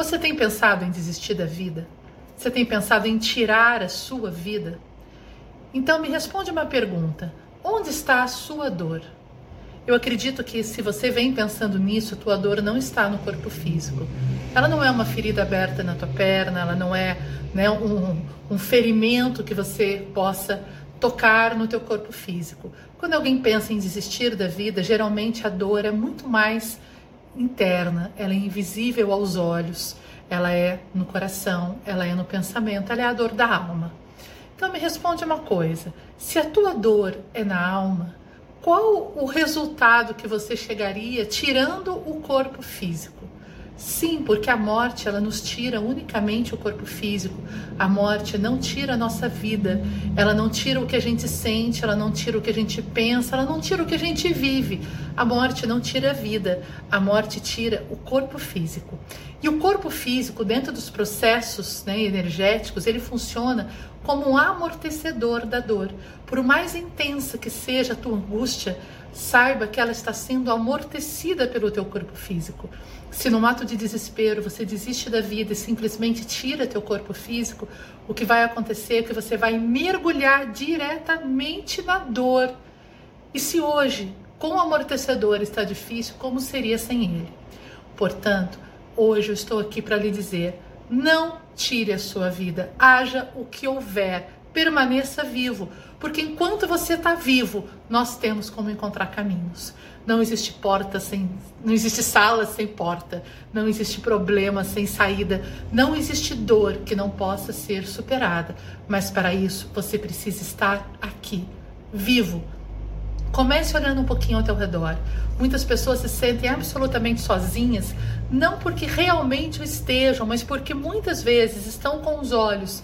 Você tem pensado em desistir da vida? Você tem pensado em tirar a sua vida? Então me responde uma pergunta: onde está a sua dor? Eu acredito que se você vem pensando nisso, tua dor não está no corpo físico. Ela não é uma ferida aberta na tua perna, ela não é né, um, um ferimento que você possa tocar no teu corpo físico. Quando alguém pensa em desistir da vida, geralmente a dor é muito mais interna, ela é invisível aos olhos, ela é no coração, ela é no pensamento, ela é a dor da alma. Então me responde uma coisa: se a tua dor é na alma, qual o resultado que você chegaria tirando o corpo físico? Sim, porque a morte ela nos tira unicamente o corpo físico. A morte não tira a nossa vida, ela não tira o que a gente sente, ela não tira o que a gente pensa, ela não tira o que a gente vive. A morte não tira a vida, a morte tira o corpo físico. E o corpo físico, dentro dos processos né, energéticos, ele funciona como um amortecedor da dor. Por mais intensa que seja a tua angústia, saiba que ela está sendo amortecida pelo teu corpo físico. Se no ato de desespero você desiste da vida e simplesmente tira teu corpo físico, o que vai acontecer é que você vai mergulhar diretamente na dor. E se hoje, com o amortecedor está difícil, como seria sem ele? Portanto, hoje eu estou aqui para lhe dizer: não tire a sua vida, haja o que houver, permaneça vivo, porque enquanto você está vivo, nós temos como encontrar caminhos. Não existe porta sem, não existe sala sem porta, não existe problema sem saída, não existe dor que não possa ser superada. Mas para isso você precisa estar aqui, vivo. Comece olhando um pouquinho ao teu redor. Muitas pessoas se sentem absolutamente sozinhas, não porque realmente o estejam, mas porque muitas vezes estão com os olhos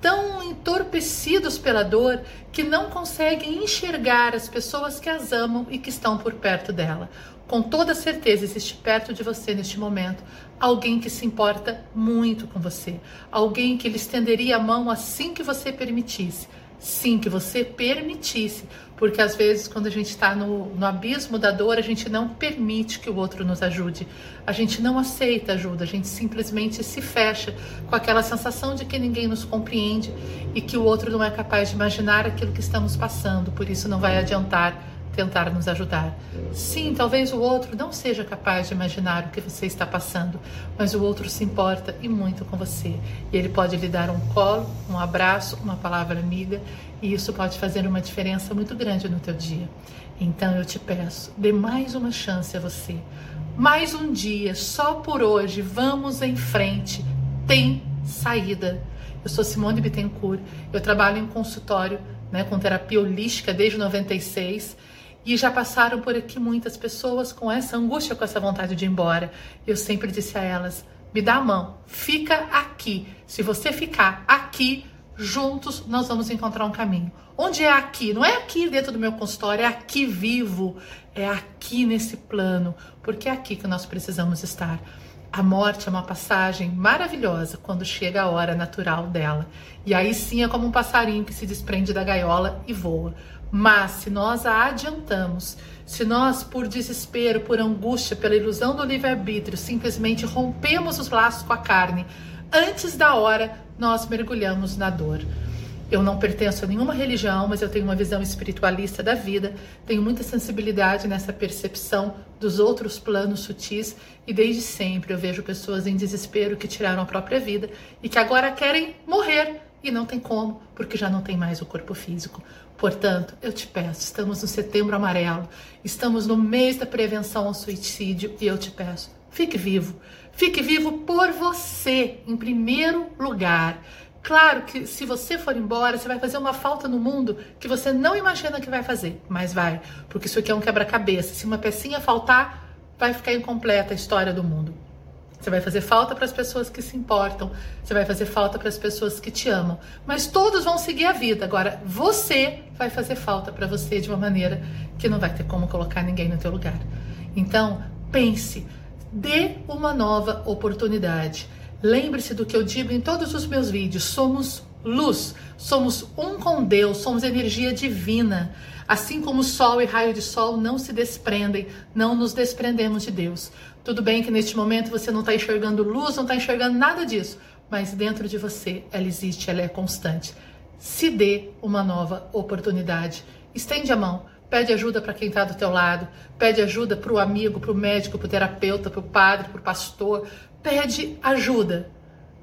tão entorpecidos pela dor que não conseguem enxergar as pessoas que as amam e que estão por perto dela. Com toda certeza existe perto de você neste momento alguém que se importa muito com você, alguém que lhe estenderia a mão assim que você permitisse. Sim, que você permitisse, porque às vezes quando a gente está no, no abismo da dor, a gente não permite que o outro nos ajude, a gente não aceita ajuda, a gente simplesmente se fecha com aquela sensação de que ninguém nos compreende e que o outro não é capaz de imaginar aquilo que estamos passando, por isso não vai adiantar tentar nos ajudar. Sim, talvez o outro não seja capaz de imaginar o que você está passando, mas o outro se importa e muito com você. E ele pode lhe dar um colo, um abraço, uma palavra amiga, e isso pode fazer uma diferença muito grande no teu dia. Então eu te peço, dê mais uma chance a você. Mais um dia, só por hoje, vamos em frente. Tem saída. Eu sou Simone Bittencourt, eu trabalho em consultório né, com terapia holística desde 96 e já passaram por aqui muitas pessoas com essa angústia, com essa vontade de ir embora. Eu sempre disse a elas: me dá a mão, fica aqui. Se você ficar aqui, juntos nós vamos encontrar um caminho. Onde é aqui? Não é aqui dentro do meu consultório, é aqui vivo, é aqui nesse plano, porque é aqui que nós precisamos estar. A morte é uma passagem maravilhosa quando chega a hora natural dela. E aí sim é como um passarinho que se desprende da gaiola e voa. Mas se nós a adiantamos, se nós, por desespero, por angústia, pela ilusão do livre-arbítrio, simplesmente rompemos os laços com a carne, antes da hora, nós mergulhamos na dor. Eu não pertenço a nenhuma religião, mas eu tenho uma visão espiritualista da vida, tenho muita sensibilidade nessa percepção dos outros planos sutis e desde sempre eu vejo pessoas em desespero que tiraram a própria vida e que agora querem morrer e não tem como, porque já não tem mais o corpo físico. Portanto, eu te peço, estamos no setembro amarelo, estamos no mês da prevenção ao suicídio e eu te peço, fique vivo. Fique vivo por você, em primeiro lugar. Claro que se você for embora, você vai fazer uma falta no mundo que você não imagina que vai fazer, mas vai, porque isso aqui é um quebra-cabeça. Se uma pecinha faltar, vai ficar incompleta a história do mundo. Você vai fazer falta para as pessoas que se importam, você vai fazer falta para as pessoas que te amam, mas todos vão seguir a vida. Agora, você vai fazer falta para você de uma maneira que não vai ter como colocar ninguém no teu lugar. Então, pense, dê uma nova oportunidade. Lembre-se do que eu digo em todos os meus vídeos: somos luz, somos um com Deus, somos energia divina. Assim como sol e raio de sol não se desprendem, não nos desprendemos de Deus. Tudo bem que neste momento você não está enxergando luz, não está enxergando nada disso, mas dentro de você ela existe, ela é constante. Se dê uma nova oportunidade. Estende a mão, pede ajuda para quem está do teu lado, pede ajuda para o amigo, para o médico, para o terapeuta, para o padre, para o pastor. Pede ajuda,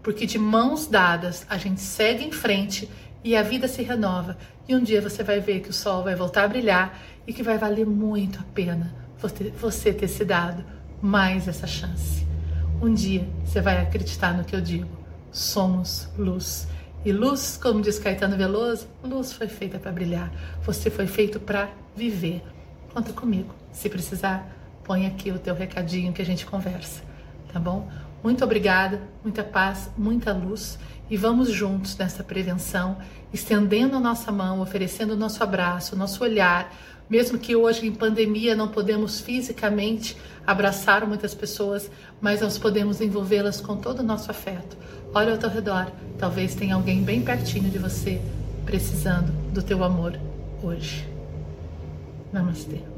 porque de mãos dadas a gente segue em frente e a vida se renova. E um dia você vai ver que o sol vai voltar a brilhar e que vai valer muito a pena você ter se dado mais essa chance. Um dia você vai acreditar no que eu digo. Somos luz. E luz, como diz Caetano Veloso, luz foi feita para brilhar. Você foi feito para viver. Conta comigo. Se precisar, põe aqui o teu recadinho que a gente conversa, tá bom? Muito obrigada, muita paz, muita luz e vamos juntos nessa prevenção, estendendo a nossa mão, oferecendo o nosso abraço, o nosso olhar, mesmo que hoje em pandemia não podemos fisicamente abraçar muitas pessoas, mas nós podemos envolvê-las com todo o nosso afeto. Olha ao teu redor, talvez tenha alguém bem pertinho de você precisando do teu amor hoje. Namastê.